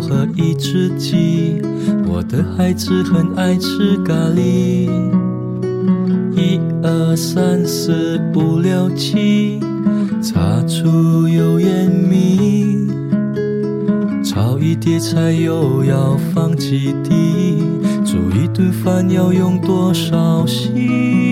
和一只鸡。我的孩子很爱吃咖喱。一二三四五六七，擦出油烟米，炒一碟菜又要放几滴。煮一顿饭要用多少心？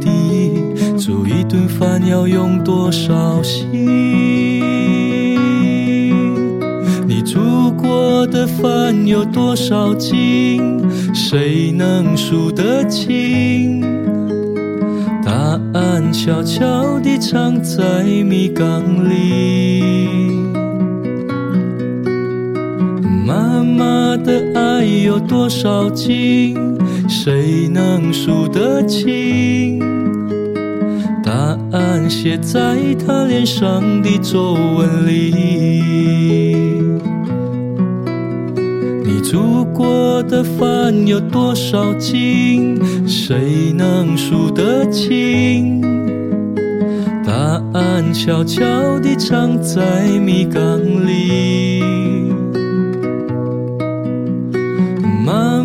滴？煮一顿饭要用多少心？你煮过的饭有多少斤？谁能数得清？答案悄悄地藏在米缸里。妈的爱有多少斤？谁能数得清？答案写在她脸上的皱纹里。你煮过的饭有多少斤？谁能数得清？答案悄悄地藏在米缸里。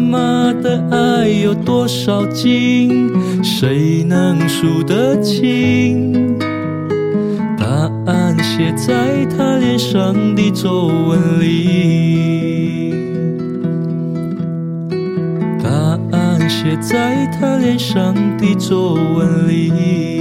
妈的爱有多少斤？谁能数得清？答案写在她脸上的皱纹里。答案写在她脸上的皱纹里。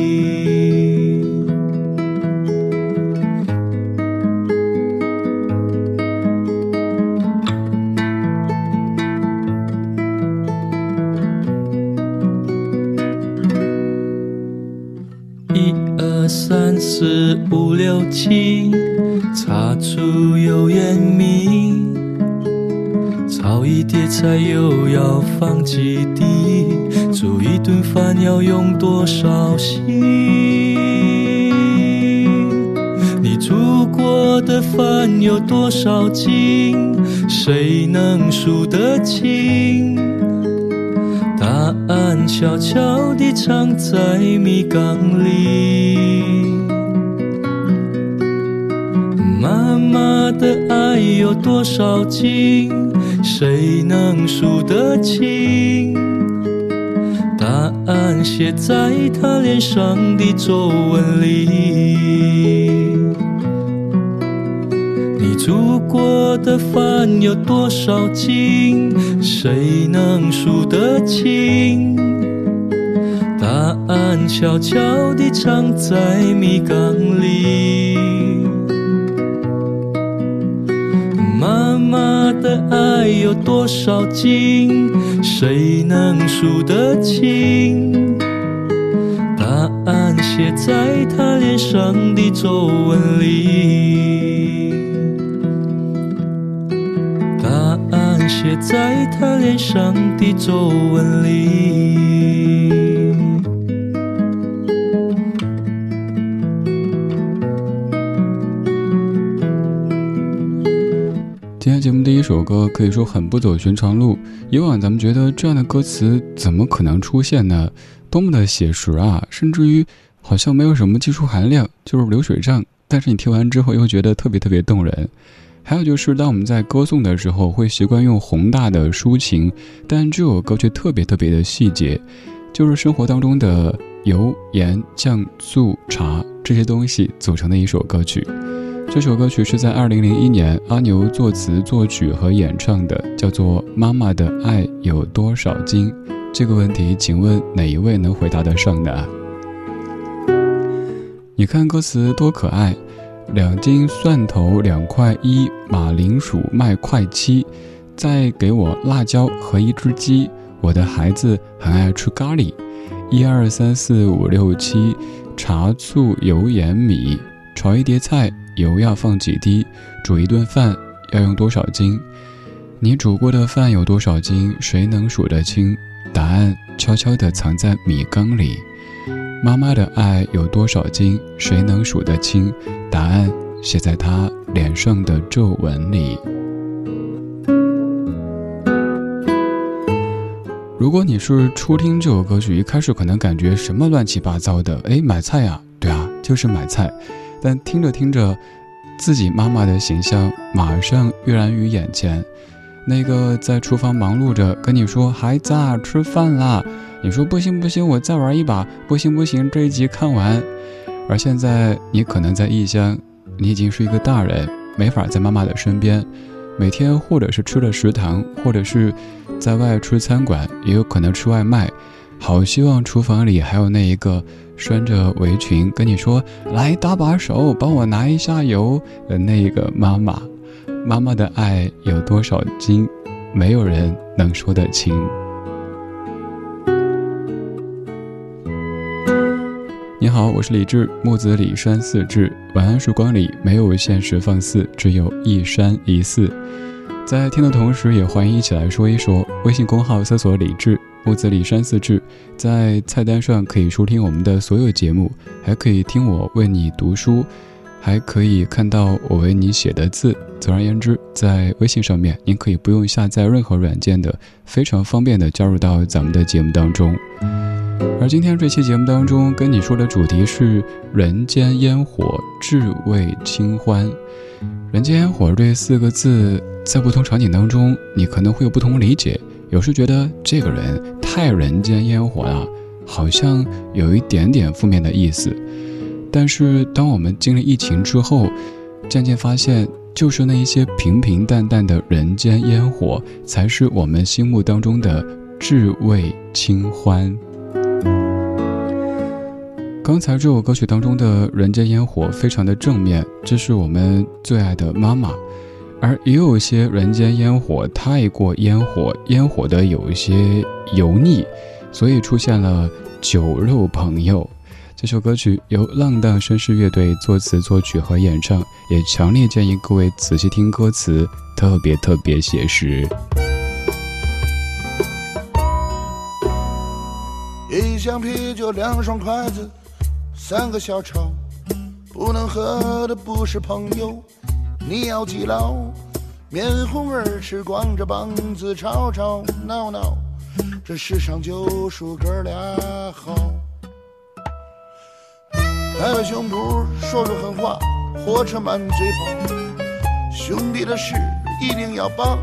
放几滴？煮一顿饭要用多少心？你煮过的饭有多少斤？谁能数得清？答案悄悄地藏在米缸里。他的爱有多少斤？谁能数得清？答案写在他脸上的皱纹里。你煮过的饭有多少斤？谁能数得清？答案悄悄地藏在米缸里。爱有多少斤？谁能数得清？答案写在他脸上的皱纹里。答案写在他脸上的皱纹里。一首歌可以说很不走寻常路。以往咱们觉得这样的歌词怎么可能出现呢？多么的写实啊！甚至于好像没有什么技术含量，就是流水账。但是你听完之后又觉得特别特别动人。还有就是，当我们在歌颂的时候，会习惯用宏大的抒情，但这首歌却特别特别的细节，就是生活当中的油、盐、酱、醋、茶这些东西组成的一首歌曲。这首歌曲是在二零零一年阿牛作词作曲和演唱的，叫做《妈妈的爱有多少斤》。这个问题，请问哪一位能回答得上呢？你看歌词多可爱，两斤蒜头两块一，马铃薯卖块七，再给我辣椒和一只鸡。我的孩子很爱吃咖喱，一二三四五六七，茶醋油盐米，炒一碟菜。油要放几滴？煮一顿饭要用多少斤？你煮过的饭有多少斤？谁能数得清？答案悄悄地藏在米缸里。妈妈的爱有多少斤？谁能数得清？答案写在她脸上的皱纹里。如果你是初听这首歌曲，一开始可能感觉什么乱七八糟的？哎，买菜呀？对啊，就是买菜。但听着听着，自己妈妈的形象马上跃然于眼前。那个在厨房忙碌着跟你说“孩子啊，吃饭啦”，你说不行不行，我再玩一把，不行不行，这一集看完。而现在你可能在异乡，你已经是一个大人，没法在妈妈的身边。每天或者是吃了食堂，或者是在外吃餐馆，也有可能吃外卖。好希望厨房里还有那一个。拴着围裙跟你说：“来搭把手，帮我拿一下油。”的那个妈妈，妈妈的爱有多少斤，没有人能说得清。你好，我是李志，木子李山四志。晚安，曙光里没有现实放肆，只有一山一寺。在听的同时，也欢迎一起来说一说。微信公号搜索“李志”。木子李山四志，在菜单上可以收听我们的所有节目，还可以听我为你读书，还可以看到我为你写的字。总而言之，在微信上面，您可以不用下载任何软件的，非常方便的加入到咱们的节目当中。而今天这期节目当中跟你说的主题是“人间烟火，至味清欢”。人间烟火这四个字，在不同场景当中，你可能会有不同理解。有时觉得这个人太人间烟火了，好像有一点点负面的意思。但是当我们经历疫情之后，渐渐发现，就是那一些平平淡淡的人间烟火，才是我们心目当中的至味清欢。刚才这首歌曲当中的人间烟火非常的正面，这是我们最爱的妈妈。而也有些人间烟火太过烟火，烟火的有一些油腻，所以出现了酒肉朋友。这首歌曲由浪荡绅士乐队作词作曲和演唱，也强烈建议各位仔细听歌词，特别特别写实。一箱啤酒，两双筷子，三个小炒，不能喝的不是朋友。你要记牢，面红耳赤，光着膀子吵吵闹闹，这世上就数哥俩好。拍拍胸脯说说狠话，火车满嘴跑，兄弟的事一定要帮。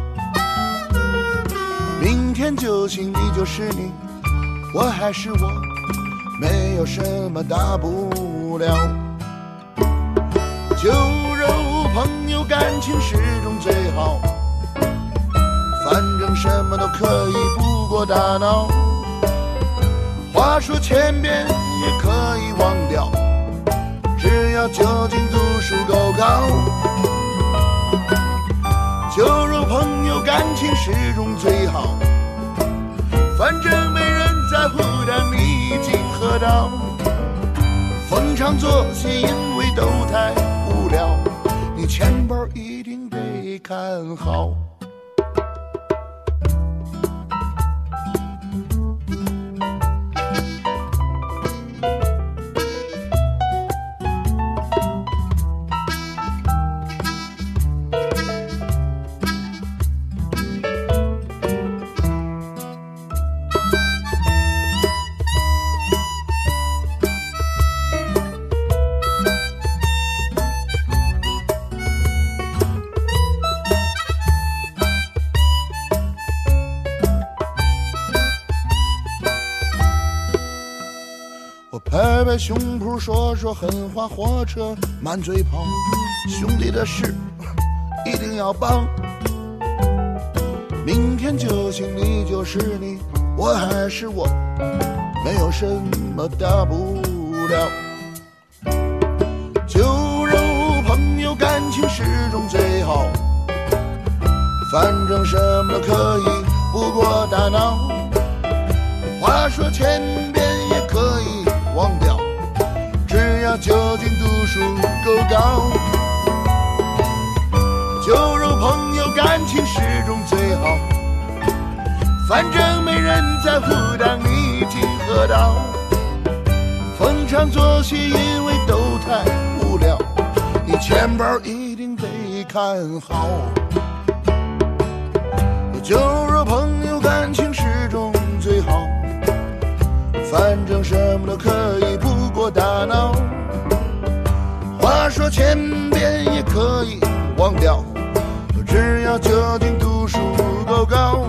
明天就行，你就是你，我还是我，没有什么大不了。就。朋友感情始终最好，反正什么都可以不过大脑。话说千遍也可以忘掉，只要酒精度数够高。酒肉朋友感情始终最好，反正没人在乎但你已经喝到。逢场作戏，因为都太。钱包一定得看好。拍拍胸脯说说狠话，火车满嘴跑，兄弟的事一定要帮。明天就行，你就是你，我还是我，没有什么大不了。酒肉朋友感情始终最好，反正什么都可以，不过大脑。话说千遍只要酒精度数够高。酒肉朋友感情始终最好，反正没人在乎当你已经喝到。逢场作戏，因为都太无聊，你钱包一定得看好。酒肉朋友感情始终最好，反正什么都可以，不过大脑。话说千遍也可以忘掉。只要酒精度数够高，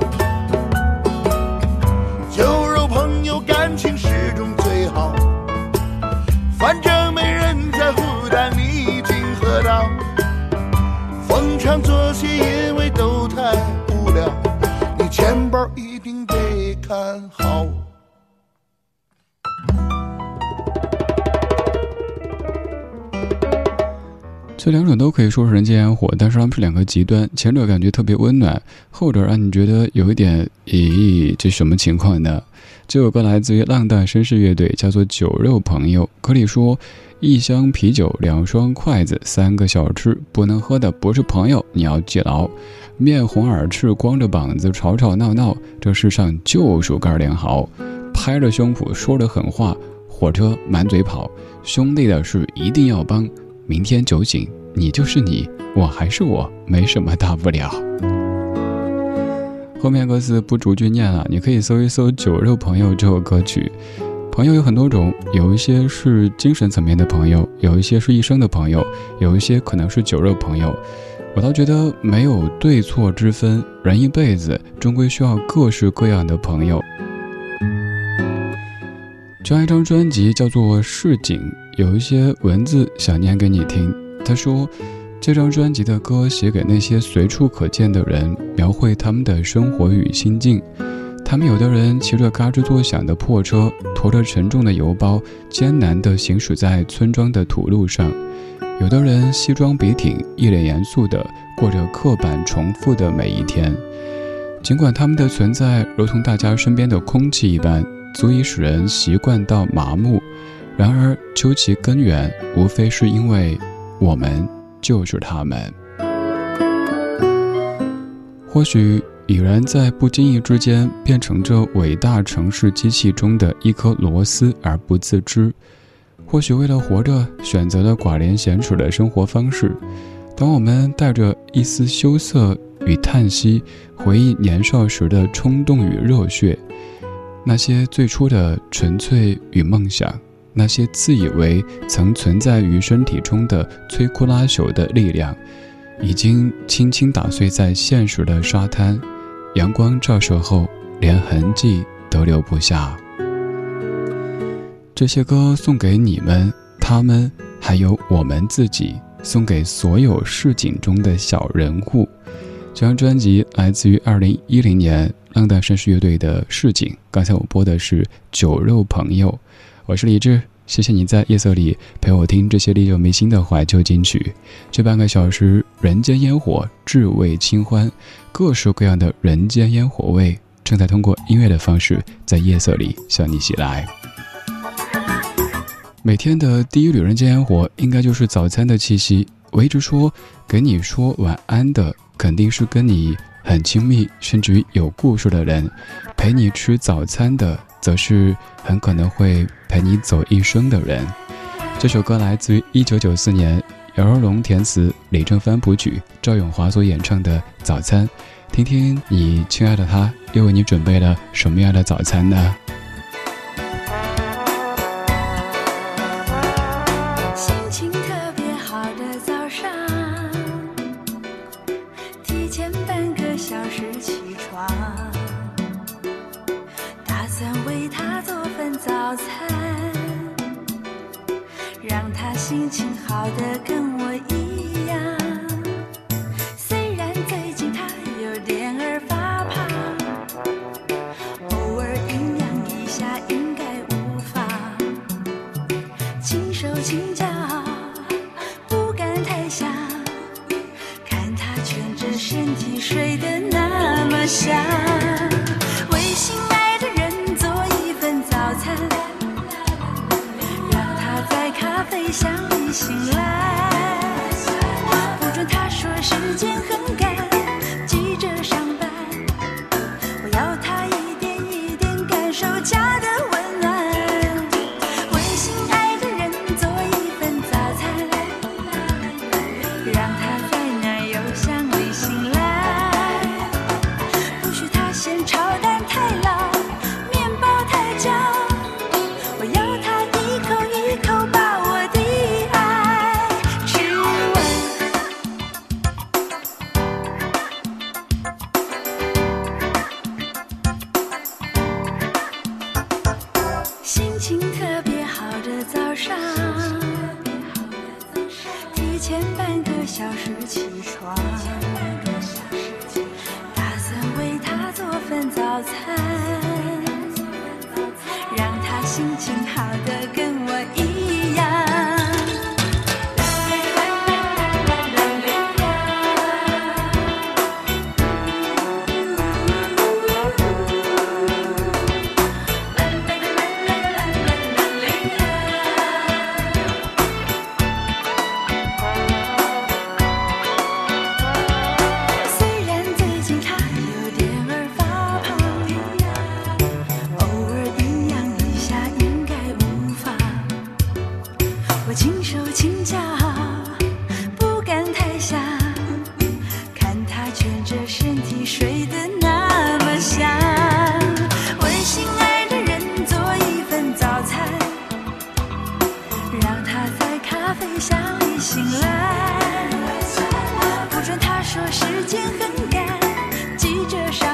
酒肉朋友感情始终最好。反正没人在乎，但你已经喝到。逢场作戏，因为都太无聊，你钱包一定得看好。这两种都可以说是人间烟火，但是它们是两个极端。前者感觉特别温暖，后者让你觉得有一点，咦，这什么情况呢？这首歌来自于浪荡绅士乐队，叫做《酒肉朋友》。歌里说：“一箱啤酒，两双筷子，三个小吃，不能喝的不是朋友，你要记牢。面红耳赤，光着膀子，吵吵闹闹，这世上就属干连好。拍着胸脯说着狠话，火车满嘴跑，兄弟的事一定要帮。”明天酒醒，你就是你，我还是我，没什么大不了。后面歌词不逐句念了，你可以搜一搜《酒肉朋友》这首歌曲。朋友有很多种，有一些是精神层面的朋友，有一些是一生的朋友，有一些可能是酒肉朋友。我倒觉得没有对错之分，人一辈子终归需要各式各样的朋友。这样一张专辑叫做《市井》。有一些文字想念给你听。他说，这张专辑的歌写给那些随处可见的人，描绘他们的生活与心境。他们有的人骑着嘎吱作响的破车，驮着沉重的邮包，艰难地行驶在村庄的土路上；有的人西装笔挺，一脸严肃地过着刻板重复的每一天。尽管他们的存在如同大家身边的空气一般，足以使人习惯到麻木。然而，究其根源，无非是因为我们就是他们。或许已然在不经意之间变成这伟大城市机器中的一颗螺丝而不自知；或许为了活着，选择了寡廉鲜耻的生活方式。当我们带着一丝羞涩与叹息，回忆年少时的冲动与热血，那些最初的纯粹与梦想。那些自以为曾存在于身体中的摧枯拉朽的力量，已经轻轻打碎在现实的沙滩。阳光照射后，连痕迹都留不下。这些歌送给你们，他们，还有我们自己，送给所有市井中的小人物。这张专辑来自于二零一零年浪荡绅士乐队的《市井》。刚才我播的是《酒肉朋友》。我是李志，谢谢你在夜色里陪我听这些历久弥新的怀旧金曲。这半个小时，人间烟火，至味清欢，各式各样的人间烟火味，正在通过音乐的方式，在夜色里向你袭来。每天的第一缕人间烟火，应该就是早餐的气息。我一直说，给你说晚安的，肯定是跟你很亲密，甚至于有故事的人；陪你吃早餐的。则是很可能会陪你走一生的人。这首歌来自于一九九四年，姚若龙填词，李正帆谱曲，赵咏华所演唱的《早餐》，听听你亲爱的他又为你准备了什么样的早餐呢？为他做早餐，让他心情好的跟我一样。醒来。不准他说时间很赶，急着上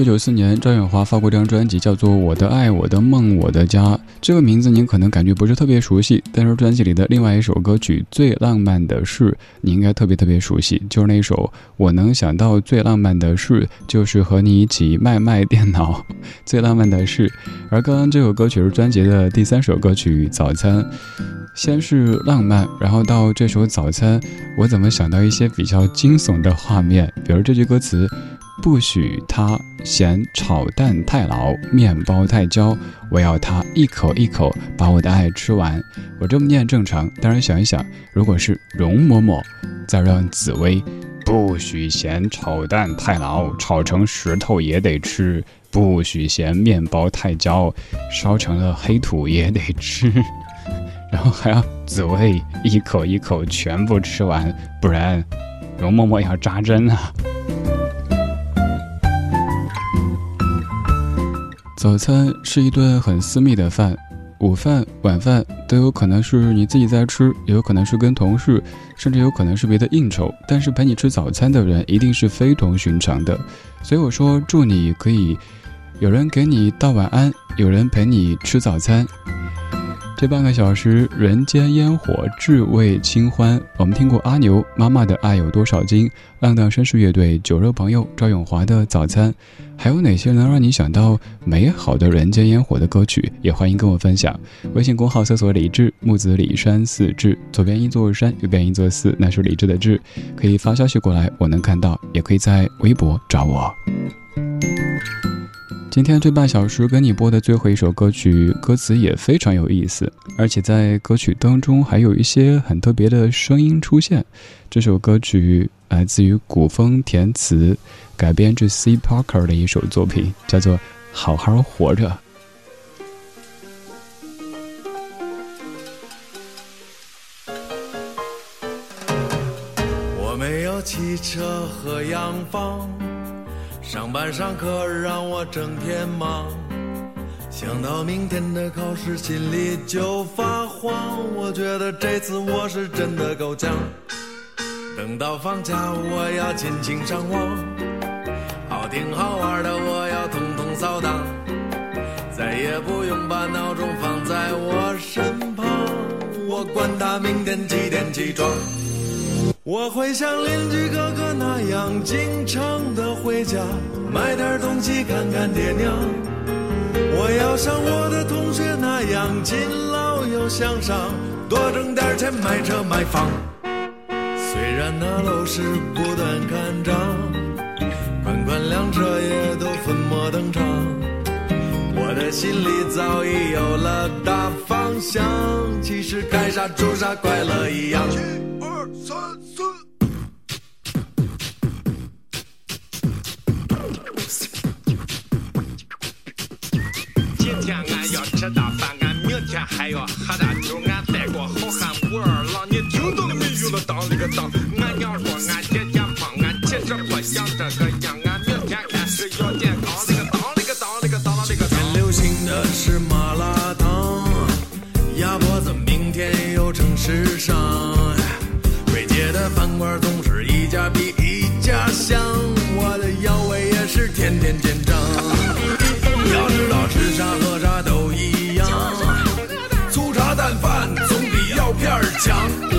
九九四年，张远华发过一张专辑，叫做《我的爱，我的梦，我的家》。这个名字您可能感觉不是特别熟悉，但是专辑里的另外一首歌曲《最浪漫的事》，你应该特别特别熟悉，就是那首《我能想到最浪漫的事，就是和你一起卖卖电脑》。最浪漫的事，而刚刚这首歌曲是专辑的第三首歌曲《早餐》。先是浪漫，然后到这首《早餐》，我怎么想到一些比较惊悚的画面？比如这句歌词。不许他嫌炒蛋太老，面包太焦，我要他一口一口把我的爱吃完。我这么念正常，但是想一想，如果是容嬷嬷，再让紫薇，不许嫌炒蛋太老，炒成石头也得吃；不许嫌面包太焦，烧成了黑土也得吃。然后还要紫薇一口一口全部吃完，不然容嬷嬷要扎针啊。早餐是一顿很私密的饭，午饭、晚饭都有可能是你自己在吃，也有可能是跟同事，甚至有可能是别的应酬。但是陪你吃早餐的人一定是非同寻常的，所以我说祝你可以有人给你道晚安，有人陪你吃早餐。这半个小时，人间烟火，至味清欢。我们听过阿牛妈妈的爱有多少斤，浪荡绅士乐队酒肉朋友赵永华的早餐，还有哪些能让你想到美好的人间烟火的歌曲？也欢迎跟我分享。微信公号搜索“李志木子李山四志”，左边一座山，右边一座寺，那是李志的志。可以发消息过来，我能看到。也可以在微博找我。今天这半小时跟你播的最后一首歌曲，歌词也非常有意思，而且在歌曲当中还有一些很特别的声音出现。这首歌曲来自于古风填词，改编自 C Parker 的一首作品，叫做《好好活着》。我没有汽车和洋房。上班上课让我整天忙，想到明天的考试心里就发慌。我觉得这次我是真的够呛。等到放假我要尽情上网，好听好玩的我要统统扫荡，再也不用把闹钟放在我身旁。我管他明天几点起床。我会像邻居哥哥那样经常的回家，买点东西看看爹娘。我要像我的同学那样勤劳又向上，多挣点钱买车买房。虽然那楼市不断看涨，款款辆车也都粉墨登场，的心里早已有了大方向。其实该啥做啥，快乐一样。一二三四。今天俺要吃大饭，俺明天还要喝大酒，俺带过好汉武二郎，你听到了没有？了当了个当，俺娘说俺姐姐胖，俺其实不想这个样，天天见长。要知道吃啥喝啥都一样，粗茶淡饭总比药片强。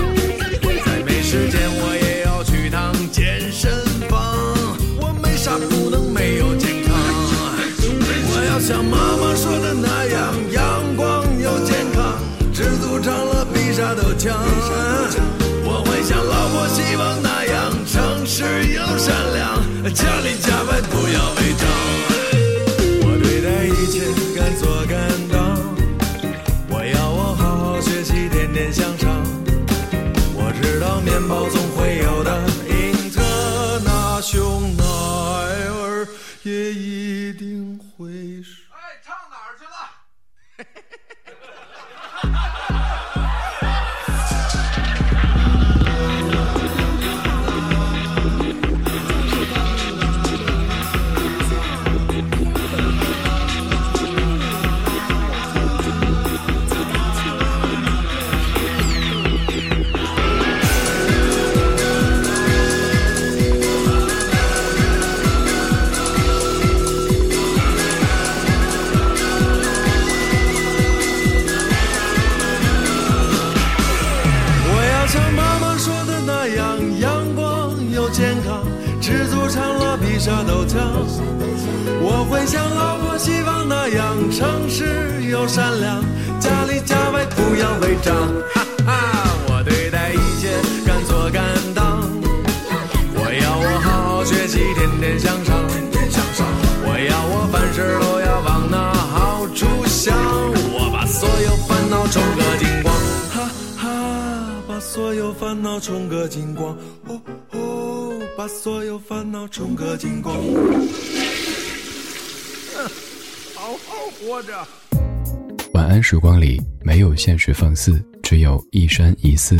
知足常乐比啥都强，我会像老婆希望那样诚实又善良，家里家外不要违章。哈哈，我对待一切敢做敢当，我要我好好学习，天天向上。我要我凡事都要往那好处想，我把所有烦恼冲个精光。哈哈，把所有烦恼冲个精光。哦。把所有烦恼冲个精光。好好活着。晚安时光里没有现实放肆，只有一山一寺。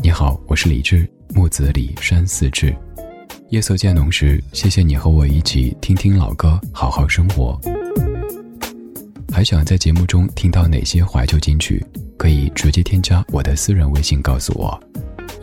你好，我是李志，木子李山寺志。夜色渐浓时，谢谢你和我一起听听老歌，好好生活。还想在节目中听到哪些怀旧金曲？可以直接添加我的私人微信告诉我。